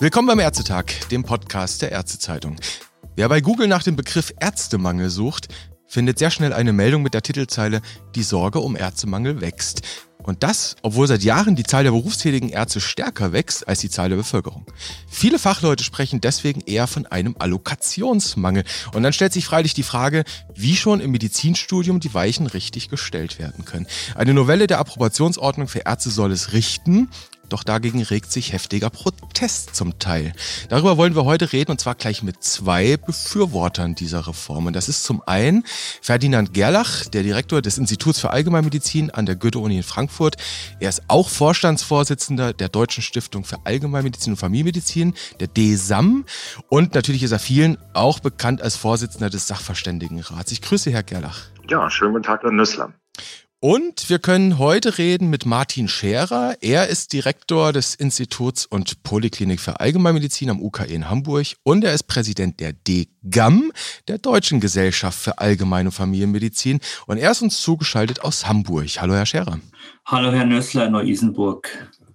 Willkommen beim Ärztetag, dem Podcast der Ärztezeitung. Wer bei Google nach dem Begriff Ärztemangel sucht, findet sehr schnell eine Meldung mit der Titelzeile Die Sorge um Ärztemangel wächst. Und das, obwohl seit Jahren die Zahl der berufstätigen Ärzte stärker wächst als die Zahl der Bevölkerung. Viele Fachleute sprechen deswegen eher von einem Allokationsmangel. Und dann stellt sich freilich die Frage, wie schon im Medizinstudium die Weichen richtig gestellt werden können. Eine Novelle der Approbationsordnung für Ärzte soll es richten. Doch dagegen regt sich heftiger Protest zum Teil. Darüber wollen wir heute reden und zwar gleich mit zwei Befürwortern dieser Reform. Und das ist zum einen Ferdinand Gerlach, der Direktor des Instituts für Allgemeinmedizin an der Goethe-Uni in Frankfurt. Er ist auch Vorstandsvorsitzender der Deutschen Stiftung für Allgemeinmedizin und Familienmedizin, der DSAM. Und natürlich ist er vielen auch bekannt als Vorsitzender des Sachverständigenrats. Ich grüße Herr Gerlach. Ja, schönen guten Tag, Herr Nüssler. Und wir können heute reden mit Martin Scherer. Er ist Direktor des Instituts und Poliklinik für Allgemeinmedizin am UKE in Hamburg und er ist Präsident der DGAM, der Deutschen Gesellschaft für Allgemeine Familienmedizin. Und er ist uns zugeschaltet aus Hamburg. Hallo, Herr Scherer. Hallo, Herr Nössler in Neu-Isenburg.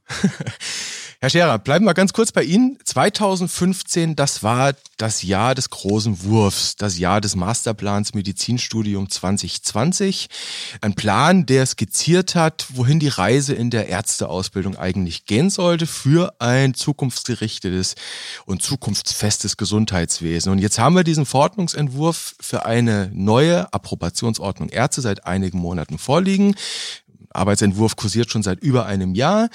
Herr Scherer, bleiben wir ganz kurz bei Ihnen. 2015, das war das Jahr des großen Wurfs, das Jahr des Masterplans Medizinstudium 2020. Ein Plan, der skizziert hat, wohin die Reise in der Ärzteausbildung eigentlich gehen sollte für ein zukunftsgerichtetes und zukunftsfestes Gesundheitswesen. Und jetzt haben wir diesen Verordnungsentwurf für eine neue Approbationsordnung Ärzte seit einigen Monaten vorliegen. Arbeitsentwurf kursiert schon seit über einem Jahr.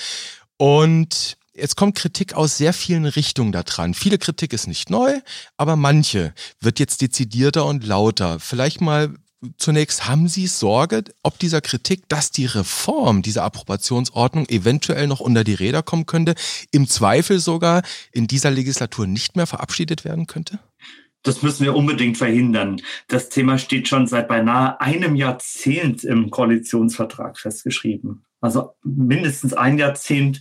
Und Jetzt kommt Kritik aus sehr vielen Richtungen da dran. Viele Kritik ist nicht neu, aber manche wird jetzt dezidierter und lauter. Vielleicht mal zunächst, haben Sie Sorge, ob dieser Kritik, dass die Reform dieser Approbationsordnung eventuell noch unter die Räder kommen könnte, im Zweifel sogar in dieser Legislatur nicht mehr verabschiedet werden könnte? Das müssen wir unbedingt verhindern. Das Thema steht schon seit beinahe einem Jahrzehnt im Koalitionsvertrag festgeschrieben. Also mindestens ein Jahrzehnt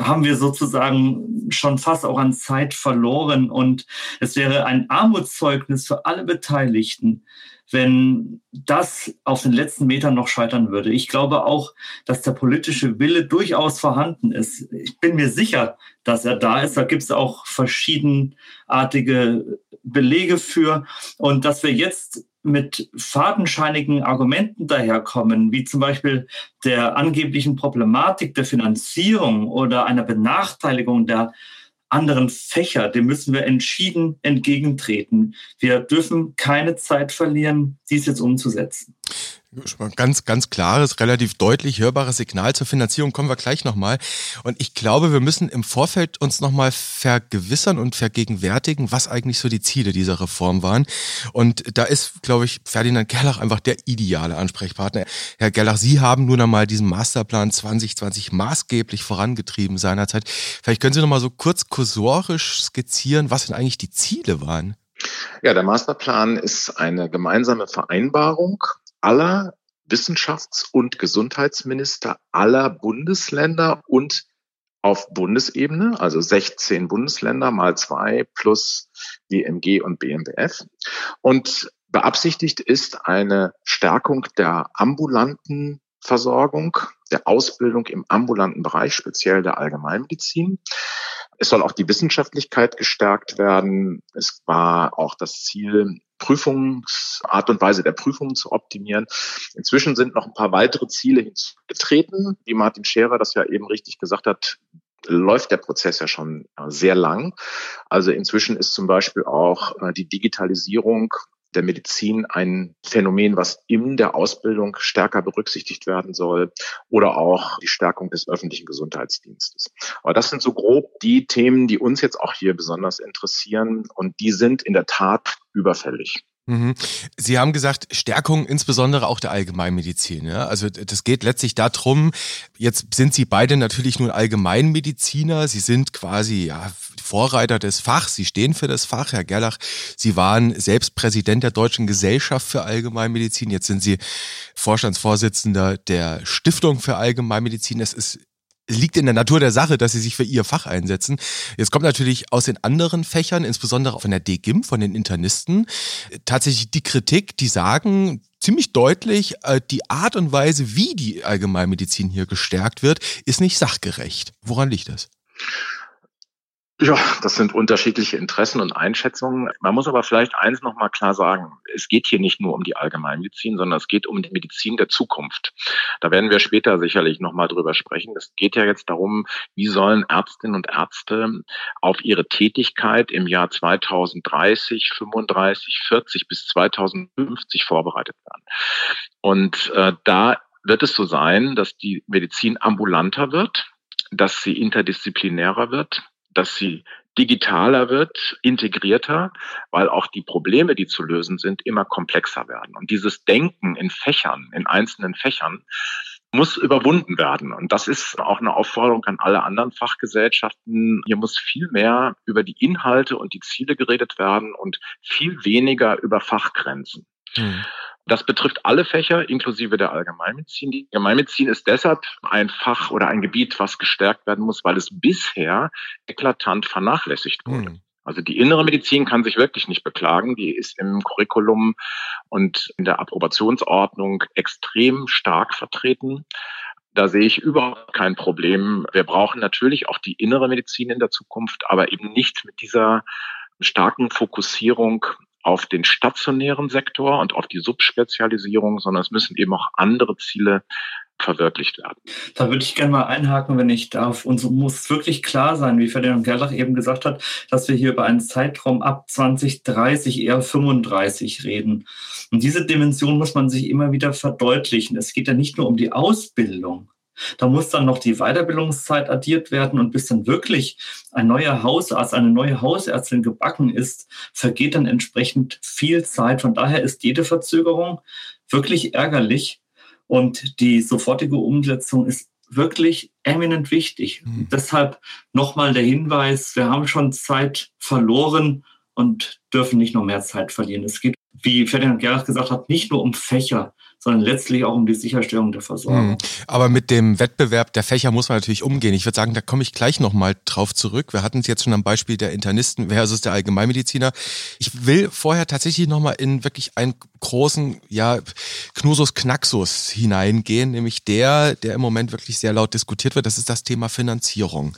haben wir sozusagen schon fast auch an Zeit verloren. Und es wäre ein Armutszeugnis für alle Beteiligten, wenn das auf den letzten Metern noch scheitern würde. Ich glaube auch, dass der politische Wille durchaus vorhanden ist. Ich bin mir sicher, dass er da ist. Da gibt es auch verschiedenartige Belege für. Und dass wir jetzt mit fadenscheinigen Argumenten daherkommen, wie zum Beispiel der angeblichen Problematik der Finanzierung oder einer Benachteiligung der anderen Fächer, dem müssen wir entschieden entgegentreten. Wir dürfen keine Zeit verlieren, dies jetzt umzusetzen. Ganz, ganz klares, relativ deutlich hörbares Signal zur Finanzierung kommen wir gleich nochmal. Und ich glaube, wir müssen im Vorfeld uns nochmal vergewissern und vergegenwärtigen, was eigentlich so die Ziele dieser Reform waren. Und da ist, glaube ich, Ferdinand Gerlach einfach der ideale Ansprechpartner. Herr Gerlach, Sie haben nun einmal diesen Masterplan 2020 maßgeblich vorangetrieben seinerzeit. Vielleicht können Sie nochmal so kurz kursorisch skizzieren, was denn eigentlich die Ziele waren. Ja, der Masterplan ist eine gemeinsame Vereinbarung aller Wissenschafts- und Gesundheitsminister aller Bundesländer und auf Bundesebene, also 16 Bundesländer mal zwei plus BMG und BMBF. Und beabsichtigt ist eine Stärkung der ambulanten Versorgung, der Ausbildung im ambulanten Bereich, speziell der Allgemeinmedizin. Es soll auch die Wissenschaftlichkeit gestärkt werden. Es war auch das Ziel, Prüfungsart und Weise der Prüfungen zu optimieren. Inzwischen sind noch ein paar weitere Ziele hinzugetreten. Wie Martin Scherer das ja eben richtig gesagt hat, läuft der Prozess ja schon sehr lang. Also inzwischen ist zum Beispiel auch äh, die Digitalisierung der Medizin ein Phänomen, was in der Ausbildung stärker berücksichtigt werden soll oder auch die Stärkung des öffentlichen Gesundheitsdienstes. Aber das sind so grob die Themen, die uns jetzt auch hier besonders interessieren und die sind in der Tat überfällig. Mhm. Sie haben gesagt, Stärkung insbesondere auch der Allgemeinmedizin. Ja? Also das geht letztlich darum, jetzt sind Sie beide natürlich nun Allgemeinmediziner, Sie sind quasi ja, Vorreiter des Fachs, Sie stehen für das Fach, Herr Gerlach. Sie waren selbst Präsident der Deutschen Gesellschaft für Allgemeinmedizin, jetzt sind Sie Vorstandsvorsitzender der Stiftung für Allgemeinmedizin. Es ist liegt in der Natur der Sache, dass sie sich für ihr Fach einsetzen. Jetzt kommt natürlich aus den anderen Fächern, insbesondere von der DGIM, von den Internisten, tatsächlich die Kritik, die sagen, ziemlich deutlich, äh, die Art und Weise, wie die Allgemeinmedizin hier gestärkt wird, ist nicht sachgerecht. Woran liegt das? Ja, das sind unterschiedliche Interessen und Einschätzungen. Man muss aber vielleicht eins nochmal klar sagen. Es geht hier nicht nur um die Allgemeinmedizin, sondern es geht um die Medizin der Zukunft. Da werden wir später sicherlich nochmal drüber sprechen. Es geht ja jetzt darum, wie sollen Ärztinnen und Ärzte auf ihre Tätigkeit im Jahr 2030, 35, 40 bis 2050 vorbereitet werden. Und äh, da wird es so sein, dass die Medizin ambulanter wird, dass sie interdisziplinärer wird, dass sie digitaler wird, integrierter, weil auch die Probleme, die zu lösen sind, immer komplexer werden. Und dieses Denken in Fächern, in einzelnen Fächern, muss überwunden werden. Und das ist auch eine Aufforderung an alle anderen Fachgesellschaften. Hier muss viel mehr über die Inhalte und die Ziele geredet werden und viel weniger über Fachgrenzen. Mhm. Das betrifft alle Fächer, inklusive der Allgemeinmedizin. Die Allgemeinmedizin ist deshalb ein Fach oder ein Gebiet, was gestärkt werden muss, weil es bisher eklatant vernachlässigt wurde. Mhm. Also die innere Medizin kann sich wirklich nicht beklagen. Die ist im Curriculum und in der Approbationsordnung extrem stark vertreten. Da sehe ich überhaupt kein Problem. Wir brauchen natürlich auch die innere Medizin in der Zukunft, aber eben nicht mit dieser starken Fokussierung auf den stationären Sektor und auf die Subspezialisierung, sondern es müssen eben auch andere Ziele verwirklicht werden. Da würde ich gerne mal einhaken, wenn ich darf. Uns muss wirklich klar sein, wie Ferdinand Gerlach eben gesagt hat, dass wir hier über einen Zeitraum ab 2030, eher 35 reden. Und diese Dimension muss man sich immer wieder verdeutlichen. Es geht ja nicht nur um die Ausbildung, da muss dann noch die Weiterbildungszeit addiert werden und bis dann wirklich ein neuer Hausarzt, eine neue Hausärztin gebacken ist, vergeht dann entsprechend viel Zeit. Von daher ist jede Verzögerung wirklich ärgerlich und die sofortige Umsetzung ist wirklich eminent wichtig. Mhm. Deshalb nochmal der Hinweis, wir haben schon Zeit verloren und dürfen nicht noch mehr Zeit verlieren. Es geht, wie Ferdinand Gerlach gesagt hat, nicht nur um Fächer, sondern letztlich auch um die Sicherstellung der Versorgung. Mhm. Aber mit dem Wettbewerb der Fächer muss man natürlich umgehen. Ich würde sagen, da komme ich gleich nochmal drauf zurück. Wir hatten es jetzt schon am Beispiel der Internisten versus der Allgemeinmediziner. Ich will vorher tatsächlich nochmal in wirklich einen großen, ja, Knusus Knaxus hineingehen, nämlich der, der im Moment wirklich sehr laut diskutiert wird. Das ist das Thema Finanzierung.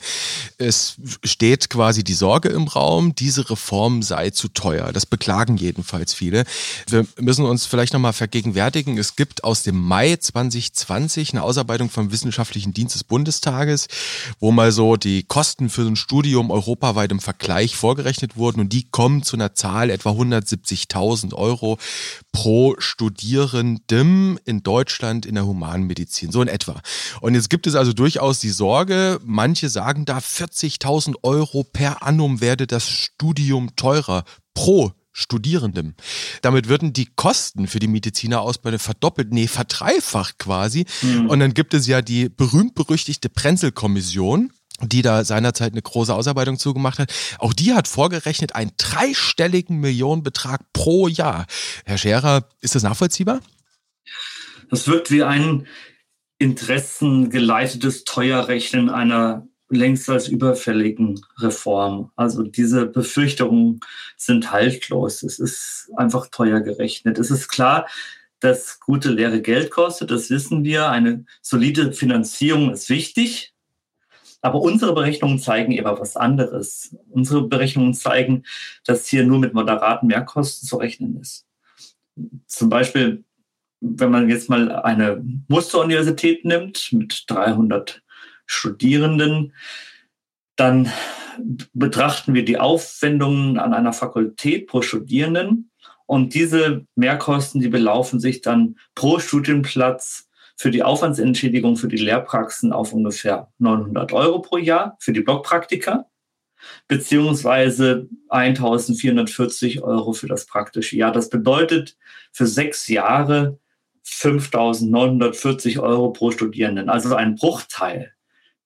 Es steht quasi die Sorge im Raum, diese Reform sei zu teuer. Das beklagen jedenfalls viele. Wir müssen uns vielleicht nochmal vergegenwärtigen, es gibt aus dem Mai 2020 eine Ausarbeitung vom Wissenschaftlichen Dienst des Bundestages, wo mal so die Kosten für ein Studium europaweit im Vergleich vorgerechnet wurden und die kommen zu einer Zahl etwa 170.000 Euro pro Studierendem in Deutschland in der Humanmedizin, so in etwa. Und jetzt gibt es also durchaus die Sorge, manche sagen da 40.000 Euro per annum werde das Studium teurer pro Studierendem. Damit würden die Kosten für die Medizinerausbildung verdoppelt, nee, verdreifacht quasi. Mhm. Und dann gibt es ja die berühmt-berüchtigte Prenzel-Kommission, die da seinerzeit eine große Ausarbeitung zugemacht hat. Auch die hat vorgerechnet einen dreistelligen Millionenbetrag pro Jahr. Herr Scherer, ist das nachvollziehbar? Das wirkt wie ein interessengeleitetes Teuerrechnen einer längst als überfälligen Reform. Also diese Befürchtungen sind haltlos. Es ist einfach teuer gerechnet. Es ist klar, dass gute Lehre Geld kostet, das wissen wir. Eine solide Finanzierung ist wichtig. Aber unsere Berechnungen zeigen eben was anderes. Unsere Berechnungen zeigen, dass hier nur mit moderaten Mehrkosten zu rechnen ist. Zum Beispiel, wenn man jetzt mal eine Musteruniversität nimmt mit 300 Studierenden, dann betrachten wir die Aufwendungen an einer Fakultät pro Studierenden und diese Mehrkosten, die belaufen sich dann pro Studienplatz für die Aufwandsentschädigung für die Lehrpraxen auf ungefähr 900 Euro pro Jahr für die Blockpraktika beziehungsweise 1440 Euro für das praktische Jahr. Das bedeutet für sechs Jahre 5940 Euro pro Studierenden, also ein Bruchteil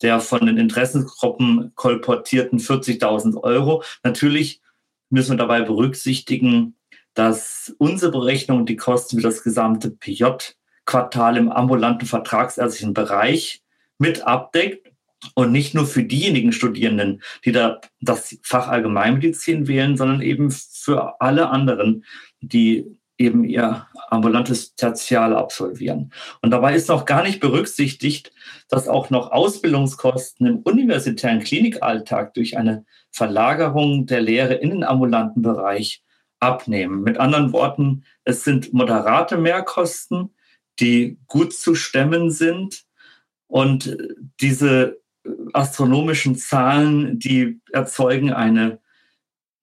der von den Interessengruppen kolportierten 40.000 Euro. Natürlich müssen wir dabei berücksichtigen, dass unsere Berechnung die Kosten für das gesamte PJ-Quartal im ambulanten vertragsärztlichen Bereich mit abdeckt und nicht nur für diejenigen Studierenden, die da das Fach Allgemeinmedizin wählen, sondern eben für alle anderen, die eben ihr ambulantes Tertial absolvieren. Und dabei ist noch gar nicht berücksichtigt, dass auch noch Ausbildungskosten im universitären Klinikalltag durch eine Verlagerung der Lehre in den ambulanten Bereich abnehmen. Mit anderen Worten, es sind moderate Mehrkosten, die gut zu stemmen sind. Und diese astronomischen Zahlen, die erzeugen eine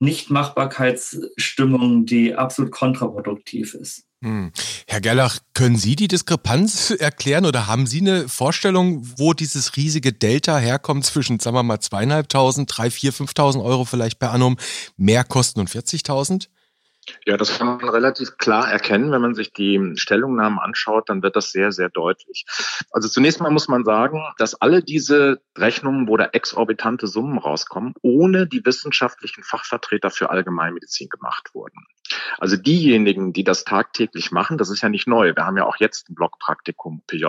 Nichtmachbarkeitsstimmung, die absolut kontraproduktiv ist. Hm. Herr Gerlach, können Sie die Diskrepanz erklären oder haben Sie eine Vorstellung, wo dieses riesige Delta herkommt zwischen, sagen wir mal, zweieinhalbtausend, drei, vier, fünftausend Euro vielleicht per annum, Mehrkosten und 40.000? Ja, das kann man relativ klar erkennen. Wenn man sich die Stellungnahmen anschaut, dann wird das sehr, sehr deutlich. Also zunächst mal muss man sagen, dass alle diese Rechnungen, wo da exorbitante Summen rauskommen, ohne die wissenschaftlichen Fachvertreter für Allgemeinmedizin gemacht wurden. Also diejenigen, die das tagtäglich machen, das ist ja nicht neu. Wir haben ja auch jetzt ein Blockpraktikum PJ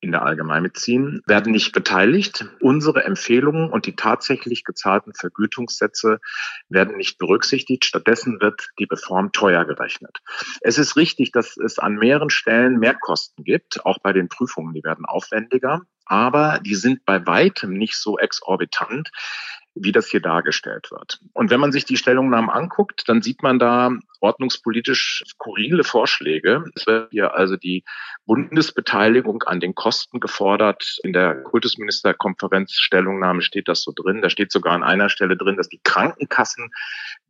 in der Allgemeinmedizin, werden nicht beteiligt. Unsere Empfehlungen und die tatsächlich gezahlten Vergütungssätze werden nicht berücksichtigt. Stattdessen wird die Reform teuer gerechnet. Es ist richtig, dass es an mehreren Stellen mehr Kosten gibt, auch bei den Prüfungen, die werden aufwendiger, aber die sind bei weitem nicht so exorbitant, wie das hier dargestellt wird. Und wenn man sich die Stellungnahmen anguckt, dann sieht man da ordnungspolitisch skurrile Vorschläge. Es wird hier also die Bundesbeteiligung an den Kosten gefordert. In der Kultusministerkonferenz Stellungnahme steht das so drin. Da steht sogar an einer Stelle drin, dass die Krankenkassen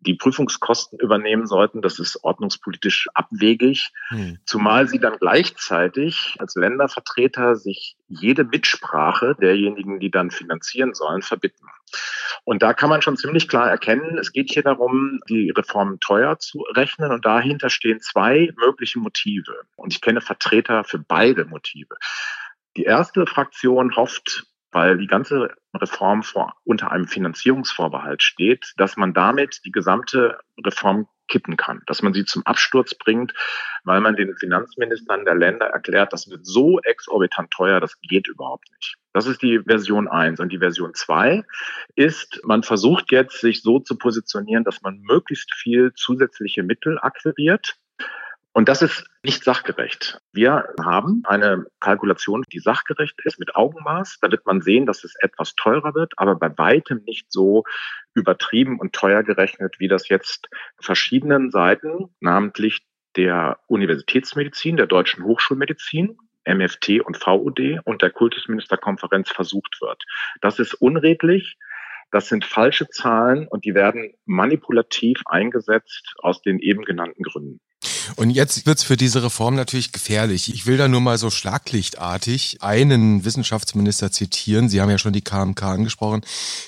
die Prüfungskosten übernehmen sollten. Das ist ordnungspolitisch abwegig, hm. zumal sie dann gleichzeitig als Ländervertreter sich jede Mitsprache derjenigen, die dann finanzieren sollen, verbitten. Und da kann man schon ziemlich klar erkennen, es geht hier darum, die Reformen teuer zu rechnen und dahinter stehen zwei mögliche Motive. Und ich kenne Vertreter für beide Motive. Die erste Fraktion hofft, weil die ganze Reform vor, unter einem Finanzierungsvorbehalt steht, dass man damit die gesamte Reform kippen kann, dass man sie zum Absturz bringt, weil man den Finanzministern der Länder erklärt, das wird so exorbitant teuer, das geht überhaupt nicht. Das ist die Version 1. Und die Version 2 ist, man versucht jetzt, sich so zu positionieren, dass man möglichst viel zusätzliche Mittel akquiriert. Und das ist nicht sachgerecht. Wir haben eine Kalkulation, die sachgerecht ist mit Augenmaß. Da wird man sehen, dass es etwas teurer wird, aber bei weitem nicht so übertrieben und teuer gerechnet, wie das jetzt verschiedenen Seiten, namentlich der Universitätsmedizin, der deutschen Hochschulmedizin, MFT und VUD und der Kultusministerkonferenz versucht wird. Das ist unredlich. Das sind falsche Zahlen und die werden manipulativ eingesetzt aus den eben genannten Gründen. Und jetzt wird's für diese Reform natürlich gefährlich. Ich will da nur mal so schlaglichtartig einen Wissenschaftsminister zitieren. Sie haben ja schon die KMK angesprochen.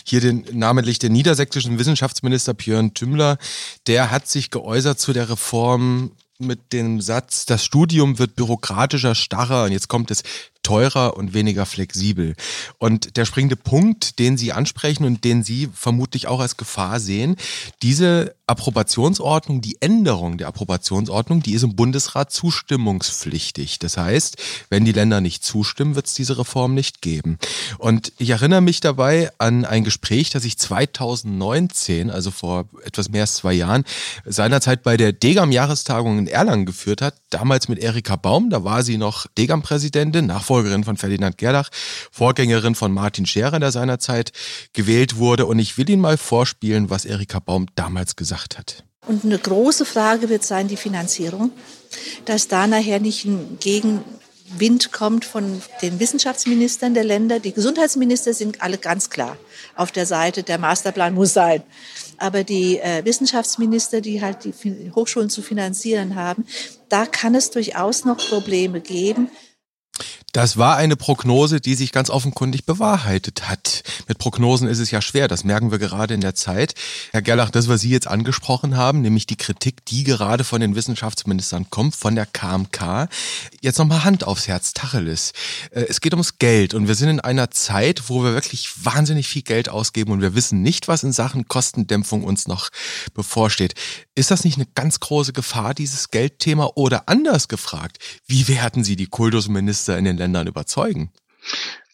Hier den namentlich den niedersächsischen Wissenschaftsminister Björn Tümmler. Der hat sich geäußert zu der Reform mit dem Satz, das Studium wird bürokratischer, starrer und jetzt kommt es teurer und weniger flexibel. Und der springende Punkt, den Sie ansprechen und den Sie vermutlich auch als Gefahr sehen, diese Approbationsordnung, die Änderung der Approbationsordnung, die ist im Bundesrat zustimmungspflichtig. Das heißt, wenn die Länder nicht zustimmen, wird es diese Reform nicht geben. Und ich erinnere mich dabei an ein Gespräch, das ich 2019, also vor etwas mehr als zwei Jahren, seinerzeit bei der Degam-Jahrestagung in Erlangen geführt hat. Damals mit Erika Baum, da war sie noch Degam-Präsidentin, Nachfolgerin Nachfolgerin von Ferdinand Gerlach, Vorgängerin von Martin Scherer, der seinerzeit gewählt wurde. Und ich will Ihnen mal vorspielen, was Erika Baum damals gesagt hat. Und eine große Frage wird sein die Finanzierung, dass da nachher nicht ein Gegenwind kommt von den Wissenschaftsministern der Länder. Die Gesundheitsminister sind alle ganz klar auf der Seite, der Masterplan muss sein. Aber die äh, Wissenschaftsminister, die halt die Hochschulen zu finanzieren haben, da kann es durchaus noch Probleme geben. Das war eine Prognose, die sich ganz offenkundig bewahrheitet hat. Mit Prognosen ist es ja schwer, das merken wir gerade in der Zeit. Herr Gerlach, das, was Sie jetzt angesprochen haben, nämlich die Kritik, die gerade von den Wissenschaftsministern kommt, von der KMK. Jetzt nochmal Hand aufs Herz, Tacheles. Äh, es geht ums Geld und wir sind in einer Zeit, wo wir wirklich wahnsinnig viel Geld ausgeben und wir wissen nicht, was in Sachen Kostendämpfung uns noch bevorsteht. Ist das nicht eine ganz große Gefahr, dieses Geldthema? Oder anders gefragt, wie werden Sie die Kultusminister in den Ländern überzeugen?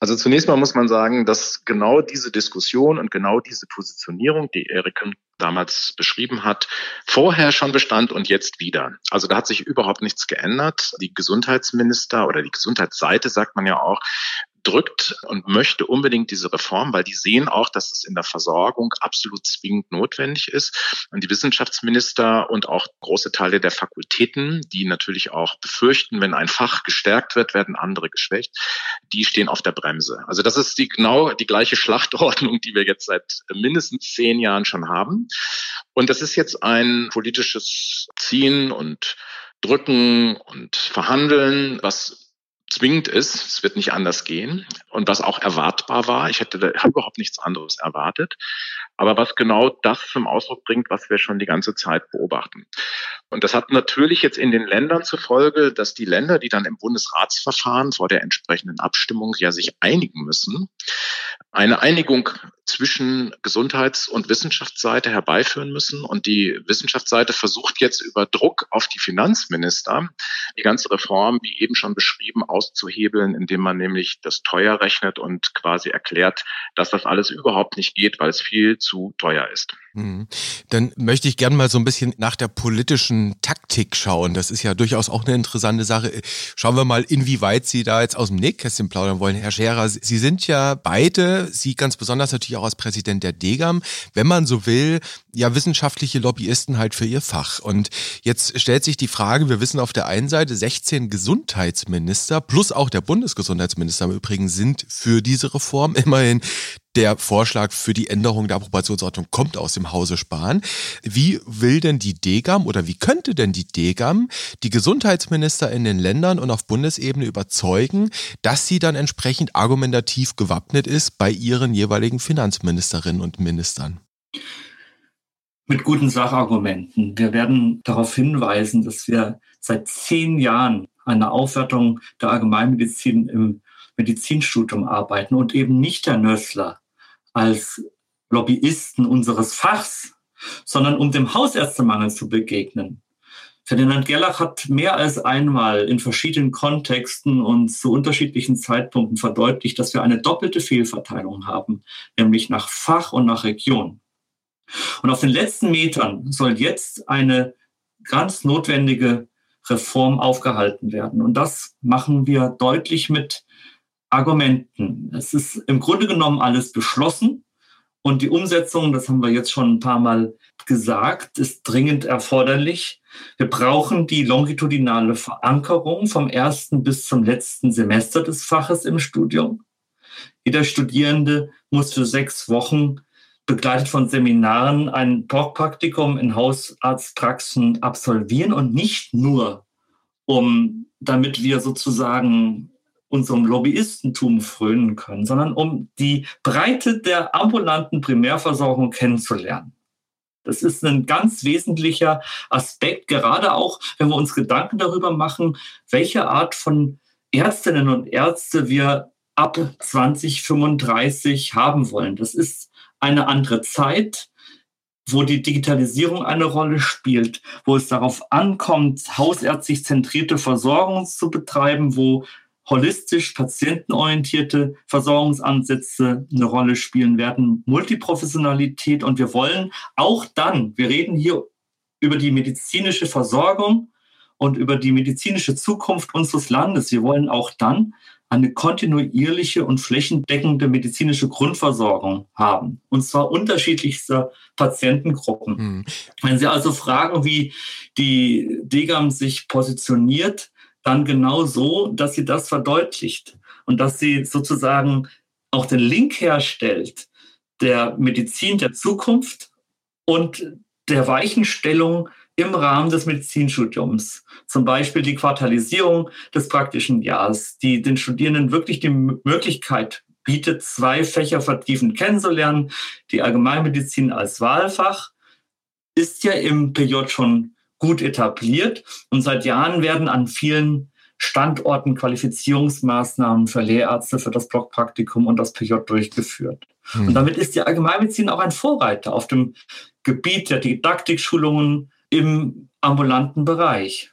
Also zunächst mal muss man sagen, dass genau diese Diskussion und genau diese Positionierung, die Erik damals beschrieben hat, vorher schon bestand und jetzt wieder. Also da hat sich überhaupt nichts geändert. Die Gesundheitsminister oder die Gesundheitsseite sagt man ja auch, drückt und möchte unbedingt diese Reform, weil die sehen auch, dass es in der Versorgung absolut zwingend notwendig ist. Und die Wissenschaftsminister und auch große Teile der Fakultäten, die natürlich auch befürchten, wenn ein Fach gestärkt wird, werden andere geschwächt, die stehen auf der Bremse. Also das ist die genau die gleiche Schlachtordnung, die wir jetzt seit mindestens zehn Jahren schon haben. Und das ist jetzt ein politisches Ziehen und Drücken und Verhandeln, was zwingend ist. Es wird nicht anders gehen. Und was auch erwartbar war, ich hätte überhaupt nichts anderes erwartet, aber was genau das zum Ausdruck bringt, was wir schon die ganze Zeit beobachten. Und das hat natürlich jetzt in den Ländern zur Folge, dass die Länder, die dann im Bundesratsverfahren vor der entsprechenden Abstimmung ja sich einigen müssen, eine Einigung zwischen Gesundheits- und Wissenschaftsseite herbeiführen müssen. Und die Wissenschaftsseite versucht jetzt über Druck auf die Finanzminister die ganze Reform, wie eben schon beschrieben, auszuhebeln, indem man nämlich das teuer rechnet und quasi erklärt, dass das alles überhaupt nicht geht, weil es viel zu teuer ist. Mhm. Dann möchte ich gerne mal so ein bisschen nach der politischen Taktik schauen. Das ist ja durchaus auch eine interessante Sache. Schauen wir mal, inwieweit Sie da jetzt aus dem Nähkästchen plaudern wollen. Herr Scherer, Sie sind ja beide, Sie ganz besonders natürlich auch als Präsident der DEGAM, wenn man so will, ja wissenschaftliche Lobbyisten halt für ihr Fach. Und jetzt stellt sich die Frage, wir wissen auf der einen Seite, 16 Gesundheitsminister plus auch der Bundesgesundheitsminister im Übrigen sind für diese Reform. Immerhin der Vorschlag für die Änderung der Approbationsordnung kommt aus dem Hause Spahn. Wie will denn die DGAM oder wie könnte denn die DGAM die Gesundheitsminister in den Ländern und auf Bundesebene überzeugen, dass sie dann entsprechend argumentativ gewappnet ist bei ihren jeweiligen Finanzministerinnen und Ministern? Mit guten Sachargumenten. Wir werden darauf hinweisen, dass wir seit zehn Jahren eine Aufwertung der Allgemeinmedizin im Medizinstudium arbeiten und eben nicht der Nössler als Lobbyisten unseres Fachs, sondern um dem Hausärztemangel zu begegnen. Ferdinand Gerlach hat mehr als einmal in verschiedenen Kontexten und zu unterschiedlichen Zeitpunkten verdeutlicht, dass wir eine doppelte Fehlverteilung haben, nämlich nach Fach und nach Region. Und auf den letzten Metern soll jetzt eine ganz notwendige Reform aufgehalten werden. Und das machen wir deutlich mit Argumenten. Es ist im Grunde genommen alles beschlossen und die Umsetzung, das haben wir jetzt schon ein paar Mal gesagt, ist dringend erforderlich. Wir brauchen die longitudinale Verankerung vom ersten bis zum letzten Semester des Faches im Studium. Jeder Studierende muss für sechs Wochen begleitet von Seminaren ein Praktikum in Hausarztpraxen absolvieren und nicht nur, um damit wir sozusagen unserem Lobbyistentum frönen können, sondern um die Breite der ambulanten Primärversorgung kennenzulernen. Das ist ein ganz wesentlicher Aspekt, gerade auch, wenn wir uns Gedanken darüber machen, welche Art von Ärztinnen und Ärzte wir ab 2035 haben wollen. Das ist eine andere Zeit, wo die Digitalisierung eine Rolle spielt, wo es darauf ankommt, hausärztlich zentrierte Versorgung zu betreiben, wo holistisch patientenorientierte Versorgungsansätze eine Rolle spielen werden, Multiprofessionalität und wir wollen auch dann, wir reden hier über die medizinische Versorgung und über die medizinische Zukunft unseres Landes. Wir wollen auch dann eine kontinuierliche und flächendeckende medizinische Grundversorgung haben. Und zwar unterschiedlichster Patientengruppen. Mhm. Wenn Sie also fragen, wie die DGAM sich positioniert, dann genau so, dass sie das verdeutlicht und dass sie sozusagen auch den Link herstellt der Medizin der Zukunft und der Weichenstellung im Rahmen des Medizinstudiums. Zum Beispiel die Quartalisierung des praktischen Jahres, die den Studierenden wirklich die Möglichkeit bietet, zwei Fächer vertiefend kennenzulernen. Die Allgemeinmedizin als Wahlfach ist ja im PJ schon gut etabliert und seit Jahren werden an vielen Standorten Qualifizierungsmaßnahmen für Lehrärzte für das Blockpraktikum und das PJ durchgeführt. Hm. Und damit ist die Allgemeinmedizin auch ein Vorreiter auf dem Gebiet der Didaktikschulungen im ambulanten Bereich.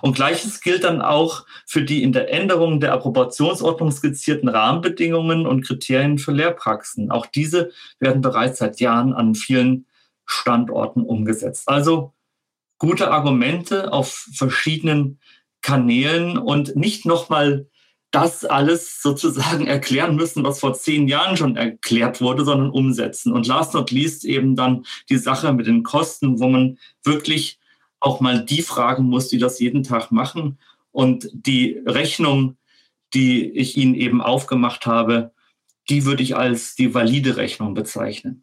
Und gleiches gilt dann auch für die in der Änderung der Approbationsordnung skizzierten Rahmenbedingungen und Kriterien für Lehrpraxen. Auch diese werden bereits seit Jahren an vielen Standorten umgesetzt. Also gute Argumente auf verschiedenen Kanälen und nicht nochmal das alles sozusagen erklären müssen, was vor zehn Jahren schon erklärt wurde, sondern umsetzen. Und last not least eben dann die Sache mit den Kosten, wo man wirklich auch mal die fragen muss, die das jeden Tag machen. Und die Rechnung, die ich Ihnen eben aufgemacht habe, die würde ich als die valide Rechnung bezeichnen.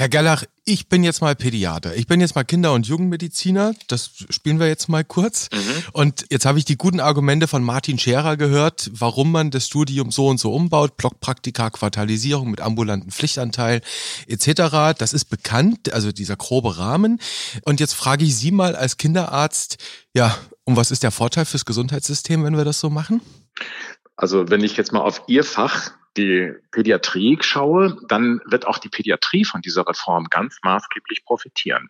Herr Gellach, ich bin jetzt mal Pädiater. Ich bin jetzt mal Kinder- und Jugendmediziner. Das spielen wir jetzt mal kurz. Mhm. Und jetzt habe ich die guten Argumente von Martin Scherer gehört, warum man das Studium so und so umbaut. Blockpraktika, Quartalisierung mit ambulanten Pflichtanteil etc. Das ist bekannt, also dieser grobe Rahmen. Und jetzt frage ich Sie mal als Kinderarzt, ja, und was ist der Vorteil fürs Gesundheitssystem, wenn wir das so machen? Also wenn ich jetzt mal auf Ihr Fach die Pädiatrie schaue, dann wird auch die Pädiatrie von dieser Reform ganz maßgeblich profitieren.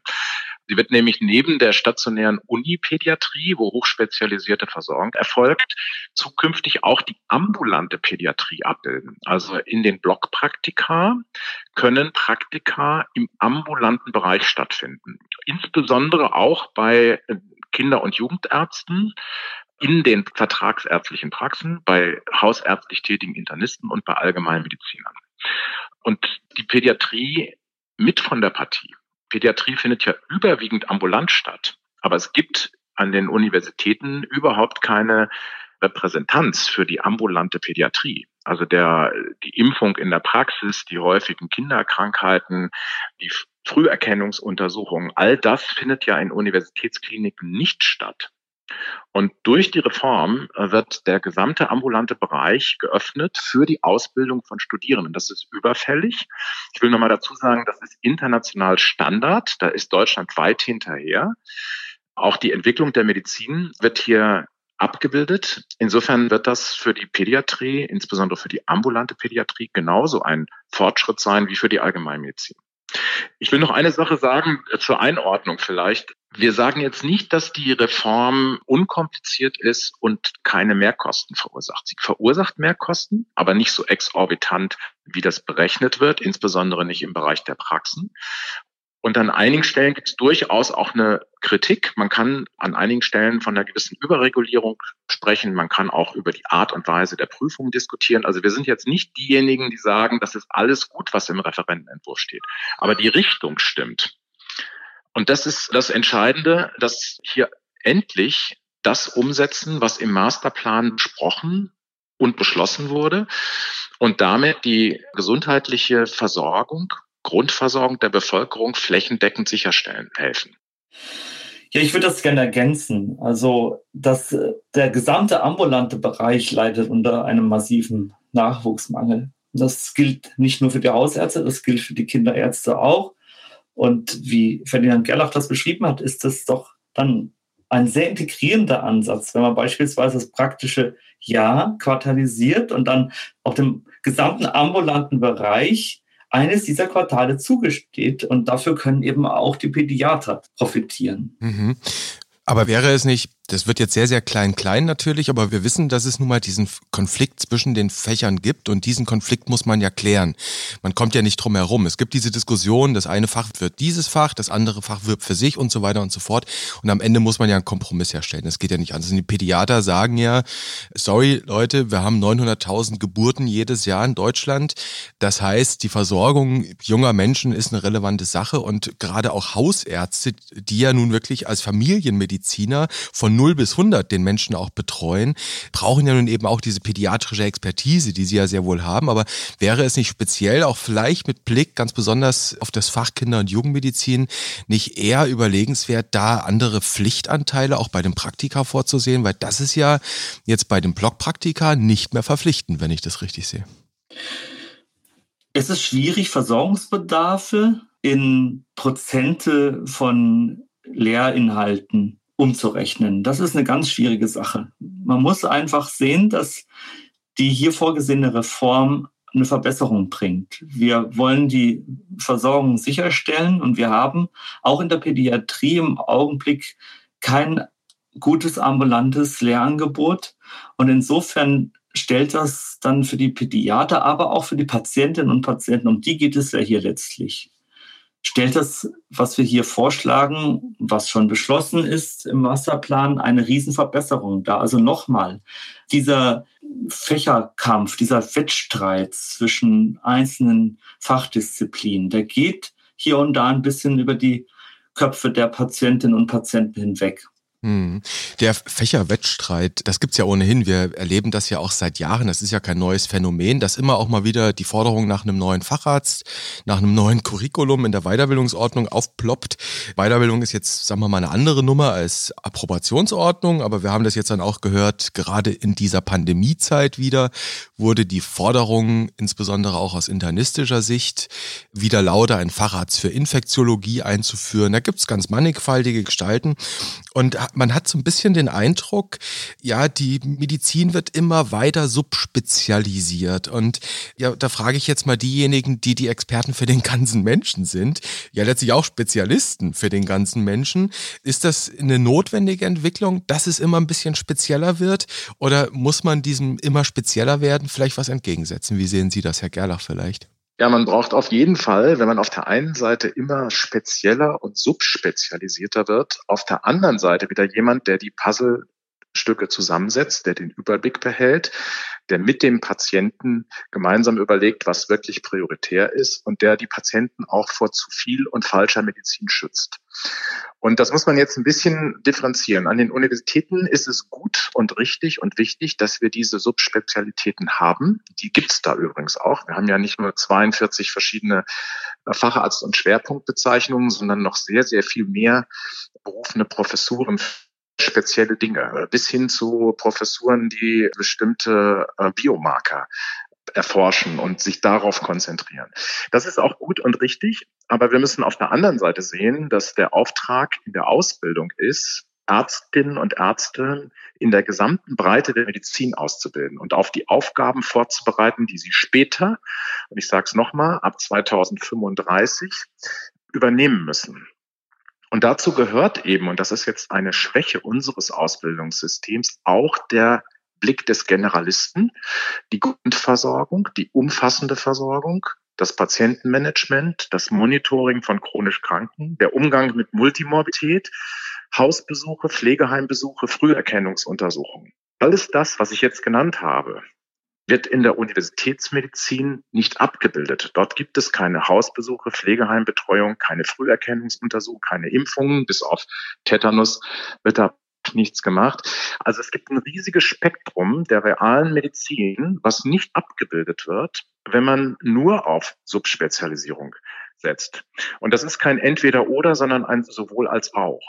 Sie wird nämlich neben der stationären Unipädiatrie, wo hochspezialisierte Versorgung erfolgt, zukünftig auch die ambulante Pädiatrie abbilden. Also in den Blockpraktika können Praktika im ambulanten Bereich stattfinden. Insbesondere auch bei Kinder- und Jugendärzten, in den vertragsärztlichen Praxen, bei hausärztlich tätigen Internisten und bei Allgemeinmedizinern. Und die Pädiatrie mit von der Partie. Pädiatrie findet ja überwiegend ambulant statt, aber es gibt an den Universitäten überhaupt keine Repräsentanz für die ambulante Pädiatrie. Also der, die Impfung in der Praxis, die häufigen Kinderkrankheiten, die Früherkennungsuntersuchungen, all das findet ja in Universitätskliniken nicht statt. Und durch die Reform äh, wird der gesamte ambulante Bereich geöffnet für die Ausbildung von Studierenden. Das ist überfällig. Ich will nochmal dazu sagen, das ist international Standard. Da ist Deutschland weit hinterher. Auch die Entwicklung der Medizin wird hier abgebildet. Insofern wird das für die Pädiatrie, insbesondere für die ambulante Pädiatrie, genauso ein Fortschritt sein wie für die Allgemeinmedizin. Ich will noch eine Sache sagen äh, zur Einordnung vielleicht. Wir sagen jetzt nicht, dass die Reform unkompliziert ist und keine Mehrkosten verursacht. Sie verursacht Mehrkosten, aber nicht so exorbitant, wie das berechnet wird, insbesondere nicht im Bereich der Praxen. Und an einigen Stellen gibt es durchaus auch eine Kritik. Man kann an einigen Stellen von einer gewissen Überregulierung sprechen. Man kann auch über die Art und Weise der Prüfung diskutieren. Also wir sind jetzt nicht diejenigen, die sagen, das ist alles gut, was im Referentenentwurf steht. Aber die Richtung stimmt. Und das ist das Entscheidende, dass hier endlich das umsetzen, was im Masterplan besprochen und beschlossen wurde und damit die gesundheitliche Versorgung Grundversorgung der Bevölkerung flächendeckend sicherstellen helfen? Ja, ich würde das gerne ergänzen. Also, dass äh, der gesamte ambulante Bereich leidet unter einem massiven Nachwuchsmangel. Das gilt nicht nur für die Hausärzte, das gilt für die Kinderärzte auch. Und wie Ferdinand Gerlach das beschrieben hat, ist das doch dann ein sehr integrierender Ansatz, wenn man beispielsweise das praktische Jahr quartalisiert und dann auf dem gesamten ambulanten Bereich eines dieser Quartale zugesteht. Und dafür können eben auch die Pädiater profitieren. Mhm. Aber wäre es nicht das wird jetzt sehr, sehr klein, klein natürlich, aber wir wissen, dass es nun mal diesen Konflikt zwischen den Fächern gibt und diesen Konflikt muss man ja klären. Man kommt ja nicht drum herum. Es gibt diese Diskussion, das eine Fach wird dieses Fach, das andere Fach wirbt für sich und so weiter und so fort. Und am Ende muss man ja einen Kompromiss herstellen. Das geht ja nicht anders. Die Pädiater sagen ja, sorry Leute, wir haben 900.000 Geburten jedes Jahr in Deutschland. Das heißt, die Versorgung junger Menschen ist eine relevante Sache und gerade auch Hausärzte, die ja nun wirklich als Familienmediziner von 0 bis 100 den Menschen auch betreuen, brauchen ja nun eben auch diese pädiatrische Expertise, die sie ja sehr wohl haben. Aber wäre es nicht speziell auch vielleicht mit Blick ganz besonders auf das Fach Kinder- und Jugendmedizin nicht eher überlegenswert, da andere Pflichtanteile auch bei den Praktika vorzusehen? Weil das ist ja jetzt bei den Blockpraktika nicht mehr verpflichtend, wenn ich das richtig sehe. Es ist schwierig, Versorgungsbedarfe in Prozente von Lehrinhalten umzurechnen. Das ist eine ganz schwierige Sache. Man muss einfach sehen, dass die hier vorgesehene Reform eine Verbesserung bringt. Wir wollen die Versorgung sicherstellen und wir haben auch in der Pädiatrie im Augenblick kein gutes ambulantes Lehrangebot. Und insofern stellt das dann für die Pädiater, aber auch für die Patientinnen und Patienten, um die geht es ja hier letztlich, stellt das, was wir hier vorschlagen, was schon beschlossen ist im Masterplan, eine Riesenverbesserung dar. Also nochmal, dieser Fächerkampf, dieser Wettstreit zwischen einzelnen Fachdisziplinen, der geht hier und da ein bisschen über die Köpfe der Patientinnen und Patienten hinweg. Hm. Der Fächerwettstreit, das gibt's ja ohnehin. Wir erleben das ja auch seit Jahren. Das ist ja kein neues Phänomen, dass immer auch mal wieder die Forderung nach einem neuen Facharzt, nach einem neuen Curriculum in der Weiterbildungsordnung aufploppt. Weiterbildung ist jetzt, sagen wir mal, eine andere Nummer als Approbationsordnung, aber wir haben das jetzt dann auch gehört, gerade in dieser Pandemiezeit wieder wurde die Forderung, insbesondere auch aus internistischer Sicht, wieder lauter, ein Facharzt für Infektiologie einzuführen. Da gibt's ganz mannigfaltige Gestalten. Und man hat so ein bisschen den Eindruck, ja, die Medizin wird immer weiter subspezialisiert. Und ja, da frage ich jetzt mal diejenigen, die die Experten für den ganzen Menschen sind, ja letztlich auch Spezialisten für den ganzen Menschen. Ist das eine notwendige Entwicklung, dass es immer ein bisschen spezieller wird? Oder muss man diesem immer spezieller werden vielleicht was entgegensetzen? Wie sehen Sie das, Herr Gerlach, vielleicht? Ja, man braucht auf jeden Fall, wenn man auf der einen Seite immer spezieller und subspezialisierter wird, auf der anderen Seite wieder jemand, der die Puzzlestücke zusammensetzt, der den Überblick behält, der mit dem Patienten gemeinsam überlegt, was wirklich prioritär ist und der die Patienten auch vor zu viel und falscher Medizin schützt. Und das muss man jetzt ein bisschen differenzieren. An den Universitäten ist es gut und richtig und wichtig, dass wir diese Subspezialitäten haben. Die gibt's da übrigens auch. Wir haben ja nicht nur 42 verschiedene Facharzt- und Schwerpunktbezeichnungen, sondern noch sehr, sehr viel mehr berufene Professuren spezielle Dinge, bis hin zu Professuren, die bestimmte äh, Biomarker erforschen und sich darauf konzentrieren. Das ist auch gut und richtig, aber wir müssen auf der anderen Seite sehen, dass der Auftrag in der Ausbildung ist, Ärztinnen und Ärzte in der gesamten Breite der Medizin auszubilden und auf die Aufgaben vorzubereiten, die sie später, und ich sage es nochmal, ab 2035 übernehmen müssen. Und dazu gehört eben, und das ist jetzt eine Schwäche unseres Ausbildungssystems, auch der Blick des Generalisten, die Grundversorgung, die umfassende Versorgung, das Patientenmanagement, das Monitoring von chronisch Kranken, der Umgang mit Multimorbidität, Hausbesuche, Pflegeheimbesuche, Früherkennungsuntersuchungen. Alles das, was ich jetzt genannt habe, wird in der Universitätsmedizin nicht abgebildet. Dort gibt es keine Hausbesuche, Pflegeheimbetreuung, keine Früherkennungsuntersuchung, keine Impfungen, bis auf Tetanus wird da nichts gemacht. Also es gibt ein riesiges Spektrum der realen Medizin, was nicht abgebildet wird, wenn man nur auf Subspezialisierung setzt. Und das ist kein Entweder-Oder, sondern ein sowohl als auch.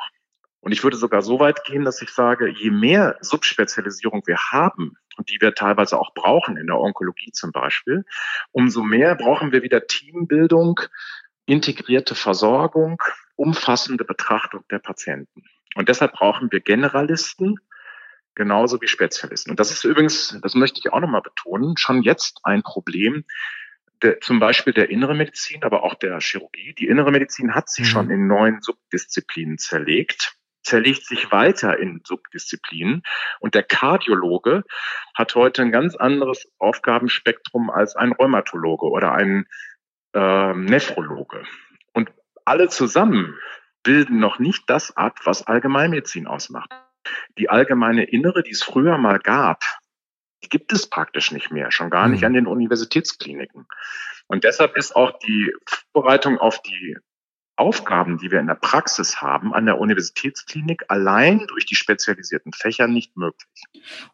Und ich würde sogar so weit gehen, dass ich sage, je mehr Subspezialisierung wir haben, und die wir teilweise auch brauchen in der Onkologie zum Beispiel, umso mehr brauchen wir wieder Teambildung, integrierte Versorgung, umfassende Betrachtung der Patienten. Und deshalb brauchen wir Generalisten genauso wie Spezialisten. Und das ist übrigens, das möchte ich auch nochmal betonen, schon jetzt ein Problem, der, zum Beispiel der innere Medizin, aber auch der Chirurgie. Die innere Medizin hat sich mhm. schon in neun Subdisziplinen zerlegt zerlegt sich weiter in Subdisziplinen. Und der Kardiologe hat heute ein ganz anderes Aufgabenspektrum als ein Rheumatologe oder ein äh, Nephrologe. Und alle zusammen bilden noch nicht das ab, was Allgemeinmedizin ausmacht. Die allgemeine Innere, die es früher mal gab, die gibt es praktisch nicht mehr, schon gar nicht mhm. an den Universitätskliniken. Und deshalb ist auch die Vorbereitung auf die Aufgaben, die wir in der Praxis haben, an der Universitätsklinik allein durch die spezialisierten Fächer nicht möglich.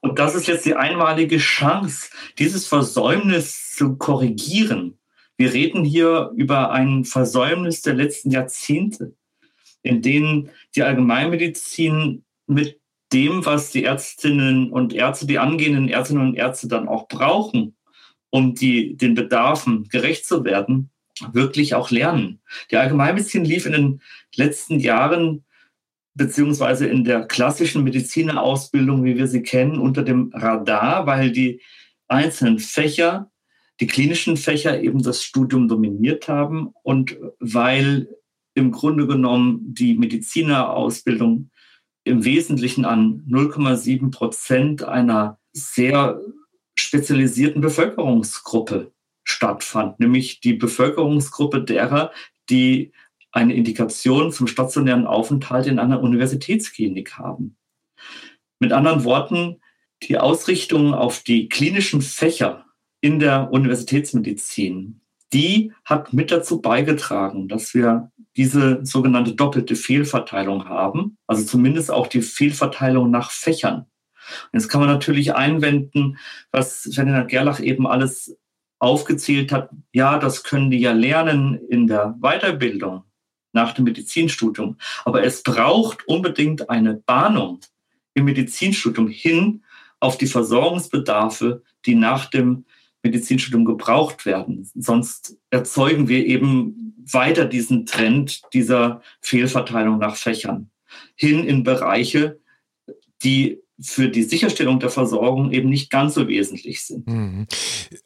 Und das ist jetzt die einmalige Chance, dieses Versäumnis zu korrigieren. Wir reden hier über ein Versäumnis der letzten Jahrzehnte, in denen die Allgemeinmedizin mit dem, was die Ärztinnen und Ärzte, die angehenden Ärztinnen und Ärzte dann auch brauchen, um die, den Bedarfen gerecht zu werden, wirklich auch lernen. Die Allgemeinmedizin lief in den letzten Jahren beziehungsweise in der klassischen Medizinerausbildung, wie wir sie kennen, unter dem Radar, weil die einzelnen Fächer, die klinischen Fächer eben das Studium dominiert haben und weil im Grunde genommen die Medizinerausbildung im Wesentlichen an 0,7 Prozent einer sehr spezialisierten Bevölkerungsgruppe stattfand, nämlich die Bevölkerungsgruppe derer, die eine Indikation zum stationären Aufenthalt in einer Universitätsklinik haben. Mit anderen Worten, die Ausrichtung auf die klinischen Fächer in der Universitätsmedizin, die hat mit dazu beigetragen, dass wir diese sogenannte doppelte Fehlverteilung haben, also zumindest auch die Fehlverteilung nach Fächern. Und jetzt kann man natürlich einwenden, was Ferdinand Gerlach eben alles aufgezählt hat. Ja, das können die ja lernen in der Weiterbildung nach dem Medizinstudium. Aber es braucht unbedingt eine Bahnung im Medizinstudium hin auf die Versorgungsbedarfe, die nach dem Medizinstudium gebraucht werden. Sonst erzeugen wir eben weiter diesen Trend dieser Fehlverteilung nach Fächern hin in Bereiche, die für die Sicherstellung der Versorgung eben nicht ganz so wesentlich sind. Mhm.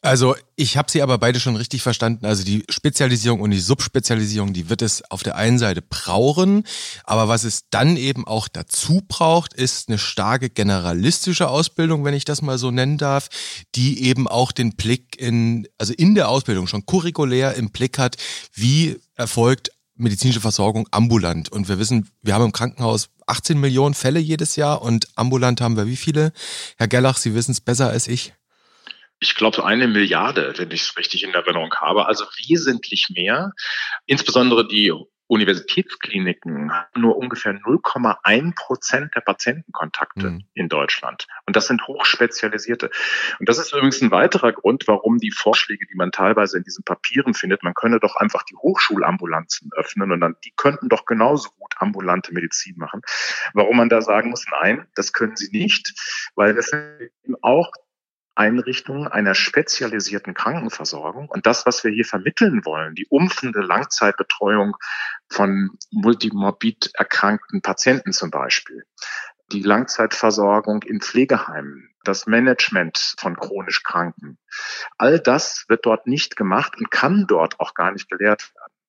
Also ich habe Sie aber beide schon richtig verstanden. Also die Spezialisierung und die Subspezialisierung, die wird es auf der einen Seite brauchen, aber was es dann eben auch dazu braucht, ist eine starke generalistische Ausbildung, wenn ich das mal so nennen darf, die eben auch den Blick in, also in der Ausbildung schon curriculär im Blick hat, wie erfolgt medizinische Versorgung ambulant. Und wir wissen, wir haben im Krankenhaus 18 Millionen Fälle jedes Jahr und ambulant haben wir wie viele? Herr Gellach, Sie wissen es besser als ich. Ich glaube, eine Milliarde, wenn ich es richtig in Erinnerung habe. Also wesentlich mehr. Insbesondere die Universitätskliniken haben nur ungefähr 0,1 Prozent der Patientenkontakte mhm. in Deutschland. Und das sind hochspezialisierte. Und das ist übrigens ein weiterer Grund, warum die Vorschläge, die man teilweise in diesen Papieren findet, man könne doch einfach die Hochschulambulanzen öffnen und dann, die könnten doch genauso gut ambulante Medizin machen. Warum man da sagen muss, nein, das können sie nicht, weil das auch Einrichtungen einer spezialisierten Krankenversorgung. Und das, was wir hier vermitteln wollen, die umfende Langzeitbetreuung von multimorbid erkrankten Patienten zum Beispiel, die Langzeitversorgung in Pflegeheimen, das Management von chronisch Kranken, all das wird dort nicht gemacht und kann dort auch gar nicht gelehrt werden.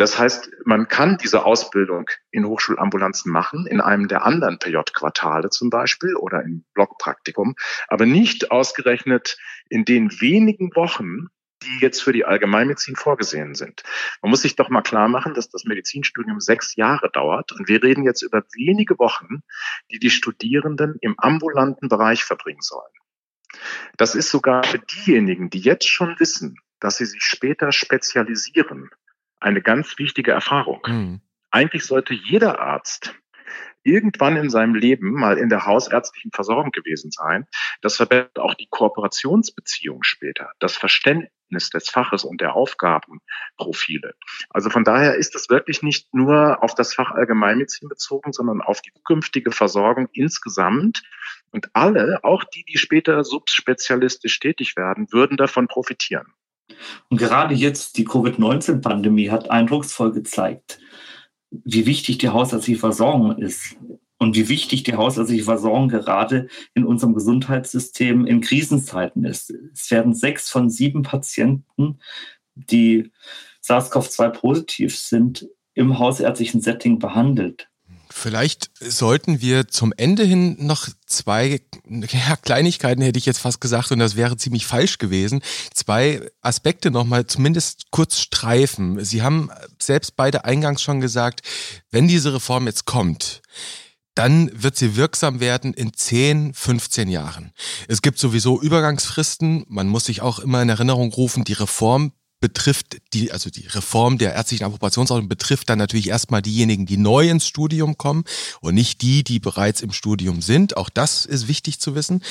Das heißt, man kann diese Ausbildung in Hochschulambulanzen machen, in einem der anderen PJ-Quartale zum Beispiel oder im Blockpraktikum, aber nicht ausgerechnet in den wenigen Wochen, die jetzt für die Allgemeinmedizin vorgesehen sind. Man muss sich doch mal klar machen, dass das Medizinstudium sechs Jahre dauert und wir reden jetzt über wenige Wochen, die die Studierenden im ambulanten Bereich verbringen sollen. Das ist sogar für diejenigen, die jetzt schon wissen, dass sie sich später spezialisieren, eine ganz wichtige Erfahrung. Mhm. Eigentlich sollte jeder Arzt irgendwann in seinem Leben mal in der hausärztlichen Versorgung gewesen sein. Das verbessert auch die Kooperationsbeziehung später, das Verständnis des Faches und der Aufgabenprofile. Also von daher ist es wirklich nicht nur auf das Fach Allgemeinmedizin bezogen, sondern auf die zukünftige Versorgung insgesamt. Und alle, auch die, die später subspezialistisch tätig werden, würden davon profitieren. Und gerade jetzt die Covid-19-Pandemie hat eindrucksvoll gezeigt, wie wichtig die hausärztliche Versorgung ist und wie wichtig die hausärztliche Versorgung gerade in unserem Gesundheitssystem in Krisenzeiten ist. Es werden sechs von sieben Patienten, die SARS-CoV-2 positiv sind, im hausärztlichen Setting behandelt. Vielleicht sollten wir zum Ende hin noch zwei ja, Kleinigkeiten, hätte ich jetzt fast gesagt, und das wäre ziemlich falsch gewesen. Zwei Aspekte nochmal zumindest kurz streifen. Sie haben selbst beide eingangs schon gesagt, wenn diese Reform jetzt kommt, dann wird sie wirksam werden in 10, 15 Jahren. Es gibt sowieso Übergangsfristen. Man muss sich auch immer in Erinnerung rufen, die Reform betrifft die, also die Reform der ärztlichen Approbationsordnung betrifft dann natürlich erstmal diejenigen, die neu ins Studium kommen und nicht die, die bereits im Studium sind. Auch das ist wichtig zu wissen.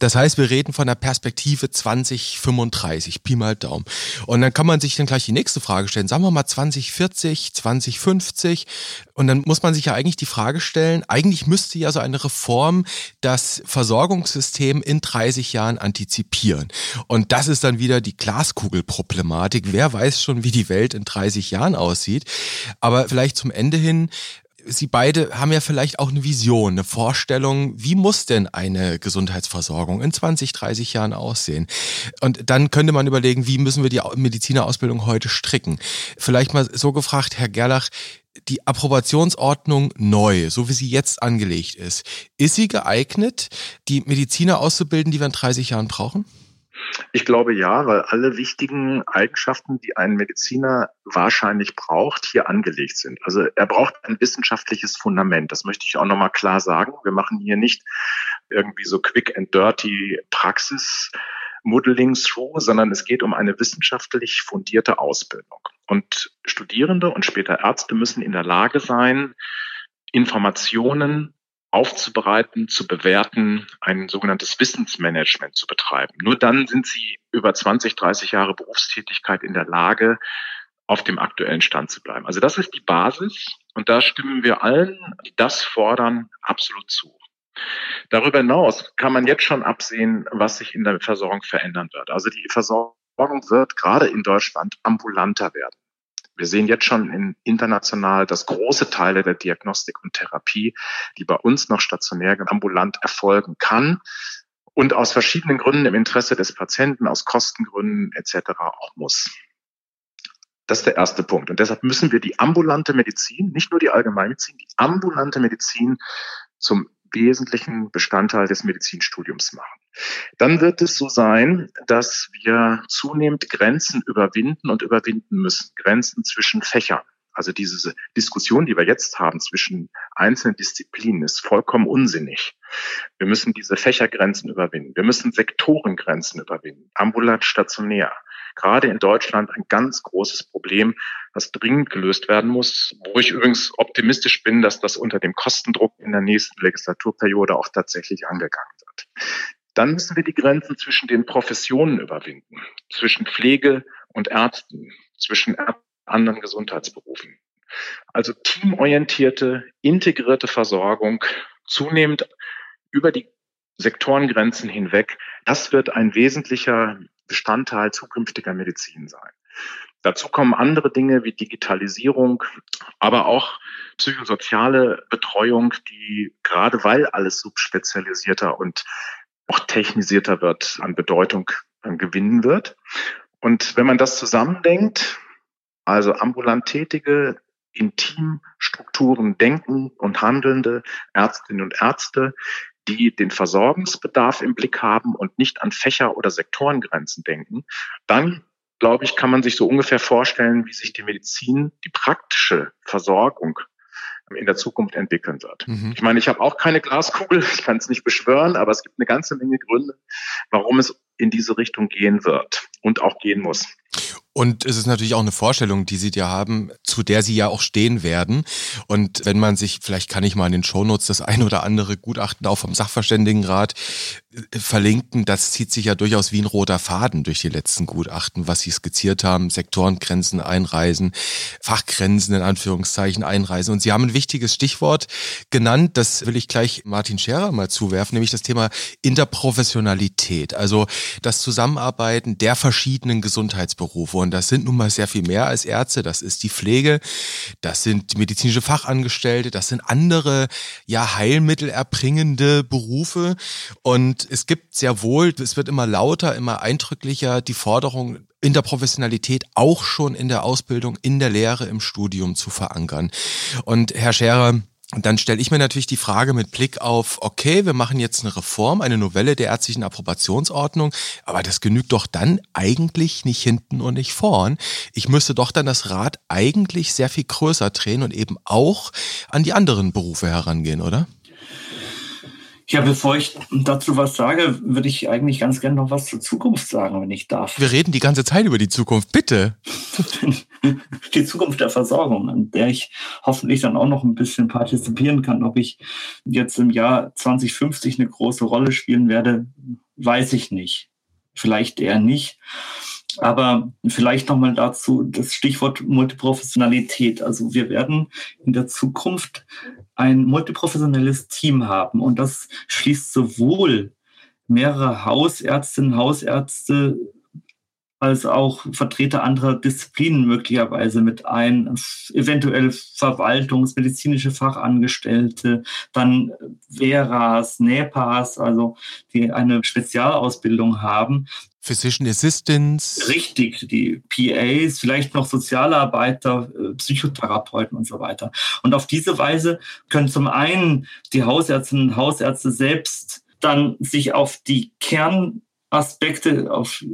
Das heißt, wir reden von der Perspektive 2035, Pi mal Daumen. Und dann kann man sich dann gleich die nächste Frage stellen. Sagen wir mal 2040, 2050. Und dann muss man sich ja eigentlich die Frage stellen, eigentlich müsste ja so eine Reform das Versorgungssystem in 30 Jahren antizipieren. Und das ist dann wieder die Glaskugelproblematik Thematik. Wer weiß schon, wie die Welt in 30 Jahren aussieht. Aber vielleicht zum Ende hin, Sie beide haben ja vielleicht auch eine Vision, eine Vorstellung, wie muss denn eine Gesundheitsversorgung in 20, 30 Jahren aussehen? Und dann könnte man überlegen, wie müssen wir die Medizinerausbildung heute stricken? Vielleicht mal so gefragt, Herr Gerlach, die Approbationsordnung neu, so wie sie jetzt angelegt ist, ist sie geeignet, die Mediziner auszubilden, die wir in 30 Jahren brauchen? Ich glaube ja, weil alle wichtigen Eigenschaften, die ein Mediziner wahrscheinlich braucht, hier angelegt sind. Also er braucht ein wissenschaftliches Fundament. Das möchte ich auch nochmal klar sagen. Wir machen hier nicht irgendwie so quick and dirty Praxis. Modeling through, sondern es geht um eine wissenschaftlich fundierte Ausbildung. Und Studierende und später Ärzte müssen in der Lage sein, Informationen aufzubereiten, zu bewerten, ein sogenanntes Wissensmanagement zu betreiben. Nur dann sind sie über 20, 30 Jahre Berufstätigkeit in der Lage, auf dem aktuellen Stand zu bleiben. Also das ist die Basis und da stimmen wir allen, die das fordern, absolut zu. Darüber hinaus kann man jetzt schon absehen, was sich in der Versorgung verändern wird. Also die Versorgung wird gerade in Deutschland ambulanter werden. Wir sehen jetzt schon in, international, dass große Teile der Diagnostik und Therapie, die bei uns noch stationär ambulant erfolgen kann und aus verschiedenen Gründen im Interesse des Patienten, aus Kostengründen etc. auch muss. Das ist der erste Punkt. Und deshalb müssen wir die ambulante Medizin, nicht nur die Allgemeinmedizin, die ambulante Medizin zum wesentlichen Bestandteil des Medizinstudiums machen. Dann wird es so sein, dass wir zunehmend Grenzen überwinden und überwinden müssen. Grenzen zwischen Fächern. Also diese Diskussion, die wir jetzt haben zwischen einzelnen Disziplinen, ist vollkommen unsinnig. Wir müssen diese Fächergrenzen überwinden. Wir müssen Sektorengrenzen überwinden. Ambulant, stationär gerade in Deutschland ein ganz großes Problem, das dringend gelöst werden muss, wo ich übrigens optimistisch bin, dass das unter dem Kostendruck in der nächsten Legislaturperiode auch tatsächlich angegangen wird. Dann müssen wir die Grenzen zwischen den Professionen überwinden, zwischen Pflege und Ärzten, zwischen anderen Gesundheitsberufen. Also teamorientierte, integrierte Versorgung, zunehmend über die Sektorengrenzen hinweg, das wird ein wesentlicher Bestandteil zukünftiger Medizin sein. Dazu kommen andere Dinge wie Digitalisierung, aber auch psychosoziale Betreuung, die gerade weil alles subspezialisierter und auch technisierter wird, an Bedeutung gewinnen wird. Und wenn man das zusammendenkt, also ambulant tätige, in Teamstrukturen denken und handelnde Ärztinnen und Ärzte, die den Versorgungsbedarf im Blick haben und nicht an Fächer- oder Sektorengrenzen denken, dann glaube ich, kann man sich so ungefähr vorstellen, wie sich die Medizin, die praktische Versorgung in der Zukunft entwickeln wird. Mhm. Ich meine, ich habe auch keine Glaskugel, ich kann es nicht beschwören, aber es gibt eine ganze Menge Gründe, warum es in diese Richtung gehen wird und auch gehen muss. Und es ist natürlich auch eine Vorstellung, die Sie dir haben, zu der Sie ja auch stehen werden. Und wenn man sich, vielleicht kann ich mal in den Shownotes das ein oder andere Gutachten auch vom Sachverständigenrat äh, verlinken, das zieht sich ja durchaus wie ein roter Faden durch die letzten Gutachten, was Sie skizziert haben, Sektorengrenzen einreisen, Fachgrenzen in Anführungszeichen einreisen. Und Sie haben ein wichtiges Stichwort genannt, das will ich gleich Martin Scherer mal zuwerfen, nämlich das Thema Interprofessionalität, also das Zusammenarbeiten der verschiedenen Gesundheitsberufe. Und das sind nun mal sehr viel mehr als Ärzte. Das ist die Pflege, das sind medizinische Fachangestellte, das sind andere, ja, heilmittelerbringende Berufe. Und es gibt sehr wohl, es wird immer lauter, immer eindrücklicher, die Forderung, Interprofessionalität auch schon in der Ausbildung, in der Lehre, im Studium zu verankern. Und Herr Scherer, und dann stelle ich mir natürlich die Frage mit Blick auf, okay, wir machen jetzt eine Reform, eine Novelle der ärztlichen Approbationsordnung, aber das genügt doch dann eigentlich nicht hinten und nicht vorn. Ich müsste doch dann das Rad eigentlich sehr viel größer drehen und eben auch an die anderen Berufe herangehen, oder? Ja, bevor ich dazu was sage, würde ich eigentlich ganz gerne noch was zur Zukunft sagen, wenn ich darf. Wir reden die ganze Zeit über die Zukunft, bitte. die Zukunft der Versorgung, an der ich hoffentlich dann auch noch ein bisschen partizipieren kann. Ob ich jetzt im Jahr 2050 eine große Rolle spielen werde, weiß ich nicht. Vielleicht eher nicht. Aber vielleicht nochmal dazu das Stichwort Multiprofessionalität. Also wir werden in der Zukunft ein multiprofessionelles Team haben. Und das schließt sowohl mehrere Hausärztinnen, Hausärzte als auch Vertreter anderer Disziplinen möglicherweise mit ein, eventuell verwaltungsmedizinische Fachangestellte, dann Veras, NEPAs, also die eine Spezialausbildung haben. Physician Assistants. Richtig, die PAs, vielleicht noch Sozialarbeiter, äh, Psychotherapeuten und so weiter. Und auf diese Weise können zum einen die Hausärztinnen und Hausärzte selbst dann sich auf die Kern Aspekte auf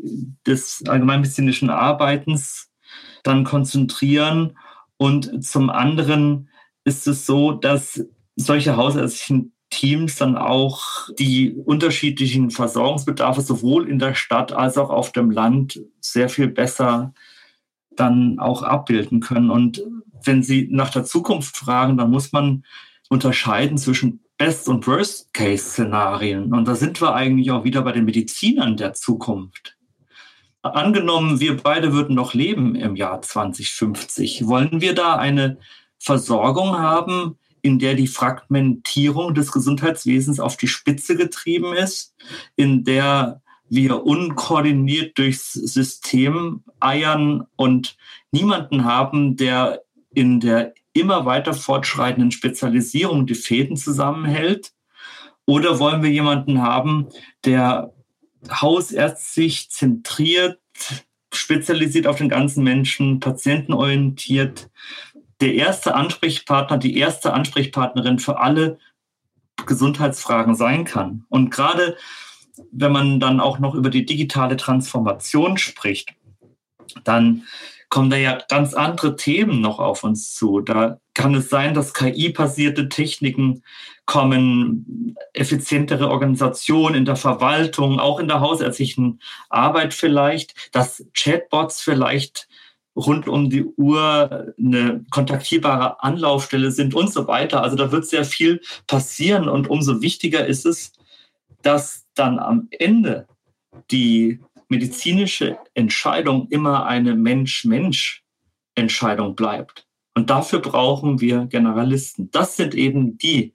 des allgemeinmedizinischen Arbeitens dann konzentrieren. Und zum anderen ist es so, dass solche hausärztlichen Teams dann auch die unterschiedlichen Versorgungsbedarfe sowohl in der Stadt als auch auf dem Land sehr viel besser dann auch abbilden können. Und wenn Sie nach der Zukunft fragen, dann muss man unterscheiden zwischen Best- und Worst-Case-Szenarien. Und da sind wir eigentlich auch wieder bei den Medizinern der Zukunft. Angenommen, wir beide würden noch leben im Jahr 2050. Wollen wir da eine Versorgung haben, in der die Fragmentierung des Gesundheitswesens auf die Spitze getrieben ist, in der wir unkoordiniert durchs System eiern und niemanden haben, der in der immer weiter fortschreitenden Spezialisierung die Fäden zusammenhält? Oder wollen wir jemanden haben, der hausärztlich zentriert, spezialisiert auf den ganzen Menschen, patientenorientiert, der erste Ansprechpartner, die erste Ansprechpartnerin für alle Gesundheitsfragen sein kann. Und gerade wenn man dann auch noch über die digitale Transformation spricht, dann kommen da ja ganz andere Themen noch auf uns zu. Da kann es sein, dass KI-basierte Techniken kommen, effizientere Organisation in der Verwaltung, auch in der hausärztlichen Arbeit vielleicht, dass Chatbots vielleicht rund um die Uhr eine kontaktierbare Anlaufstelle sind und so weiter. Also da wird sehr viel passieren und umso wichtiger ist es, dass dann am Ende die medizinische Entscheidung immer eine Mensch-Mensch-Entscheidung bleibt. Und dafür brauchen wir Generalisten. Das sind eben die,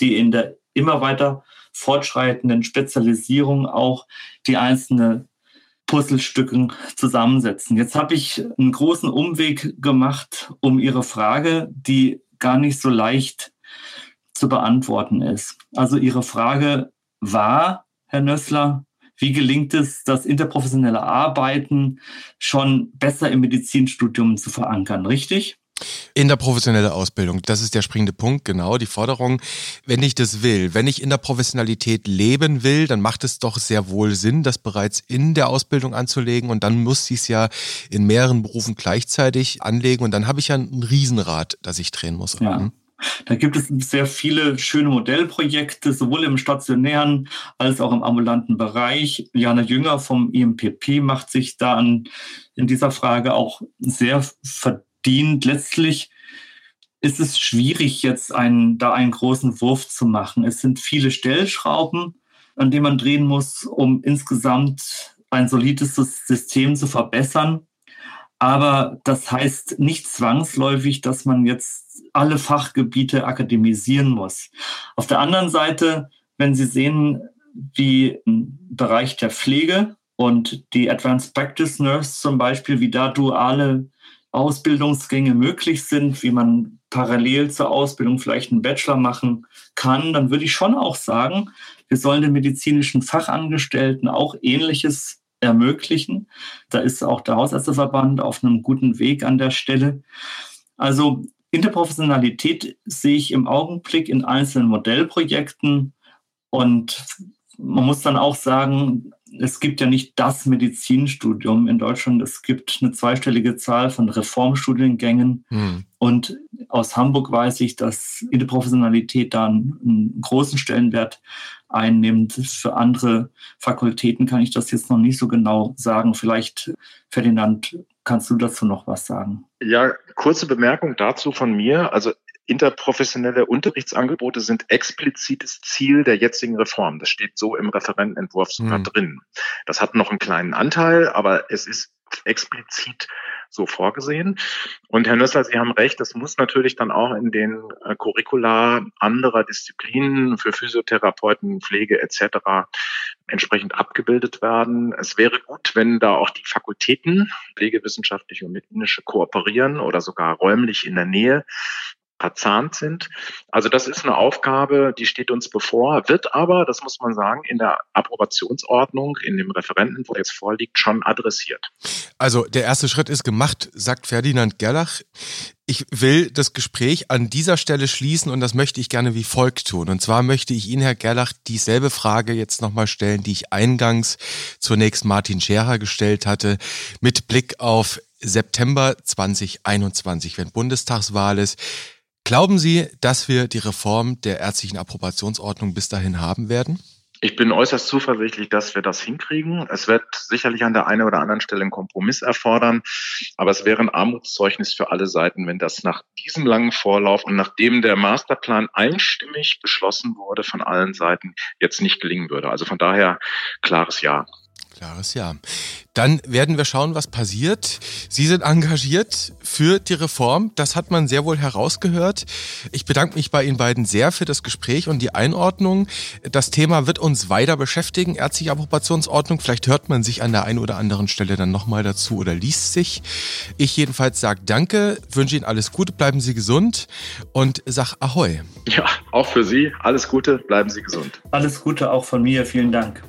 die in der immer weiter fortschreitenden Spezialisierung auch die einzelnen Puzzlestücken zusammensetzen. Jetzt habe ich einen großen Umweg gemacht um Ihre Frage, die gar nicht so leicht zu beantworten ist. Also Ihre Frage war, Herr Nössler, wie gelingt es, das interprofessionelle Arbeiten schon besser im Medizinstudium zu verankern, richtig? In der professionelle Ausbildung, das ist der springende Punkt, genau, die Forderung. Wenn ich das will, wenn ich in der Professionalität leben will, dann macht es doch sehr wohl Sinn, das bereits in der Ausbildung anzulegen und dann muss ich es ja in mehreren Berufen gleichzeitig anlegen und dann habe ich ja ein Riesenrad, das ich drehen muss. Ja. Da gibt es sehr viele schöne Modellprojekte, sowohl im stationären als auch im ambulanten Bereich. Jana Jünger vom IMPP macht sich da an, in dieser Frage auch sehr verdient. Letztlich ist es schwierig, jetzt einen, da einen großen Wurf zu machen. Es sind viele Stellschrauben, an denen man drehen muss, um insgesamt ein solides System zu verbessern. Aber das heißt nicht zwangsläufig, dass man jetzt alle Fachgebiete akademisieren muss. Auf der anderen Seite, wenn Sie sehen, wie im Bereich der Pflege und die Advanced Practice Nurse zum Beispiel, wie da duale Ausbildungsgänge möglich sind, wie man parallel zur Ausbildung vielleicht einen Bachelor machen kann, dann würde ich schon auch sagen, wir sollen den medizinischen Fachangestellten auch Ähnliches ermöglichen. Da ist auch der Hausärzteverband auf einem guten Weg an der Stelle. Also Interprofessionalität sehe ich im Augenblick in einzelnen Modellprojekten und man muss dann auch sagen, es gibt ja nicht das Medizinstudium in Deutschland. Es gibt eine zweistellige Zahl von Reformstudiengängen. Mhm. Und aus Hamburg weiß ich, dass Interprofessionalität da einen großen Stellenwert einnimmt. Für andere Fakultäten kann ich das jetzt noch nicht so genau sagen. Vielleicht, Ferdinand, kannst du dazu noch was sagen? Ja, kurze Bemerkung dazu von mir. Also interprofessionelle Unterrichtsangebote sind explizites Ziel der jetzigen Reform. Das steht so im Referentenentwurf sogar mhm. drin. Das hat noch einen kleinen Anteil, aber es ist explizit so vorgesehen. Und Herr Nössler, Sie haben recht, das muss natürlich dann auch in den äh, Curricula anderer Disziplinen für Physiotherapeuten, Pflege etc. entsprechend abgebildet werden. Es wäre gut, wenn da auch die Fakultäten, pflegewissenschaftliche und medizinische, kooperieren oder sogar räumlich in der Nähe verzahnt sind. Also das ist eine Aufgabe, die steht uns bevor, wird aber, das muss man sagen, in der Approbationsordnung, in dem Referenten, wo jetzt vorliegt, schon adressiert. Also der erste Schritt ist gemacht, sagt Ferdinand Gerlach. Ich will das Gespräch an dieser Stelle schließen und das möchte ich gerne wie folgt tun. Und zwar möchte ich Ihnen, Herr Gerlach, dieselbe Frage jetzt nochmal stellen, die ich eingangs zunächst Martin Scherer gestellt hatte, mit Blick auf September 2021, wenn Bundestagswahl ist. Glauben Sie, dass wir die Reform der ärztlichen Approbationsordnung bis dahin haben werden? Ich bin äußerst zuversichtlich, dass wir das hinkriegen. Es wird sicherlich an der einen oder anderen Stelle einen Kompromiss erfordern, aber es wäre ein Armutszeugnis für alle Seiten, wenn das nach diesem langen Vorlauf und nachdem der Masterplan einstimmig beschlossen wurde von allen Seiten, jetzt nicht gelingen würde. Also von daher klares Ja. Klares Ja. Dann werden wir schauen, was passiert. Sie sind engagiert für die Reform. Das hat man sehr wohl herausgehört. Ich bedanke mich bei Ihnen beiden sehr für das Gespräch und die Einordnung. Das Thema wird uns weiter beschäftigen, ärztliche Approbationsordnung. Vielleicht hört man sich an der einen oder anderen Stelle dann nochmal dazu oder liest sich. Ich jedenfalls sage Danke, wünsche Ihnen alles Gute, bleiben Sie gesund und sag Ahoi. Ja, auch für Sie alles Gute, bleiben Sie gesund. Alles Gute auch von mir, vielen Dank.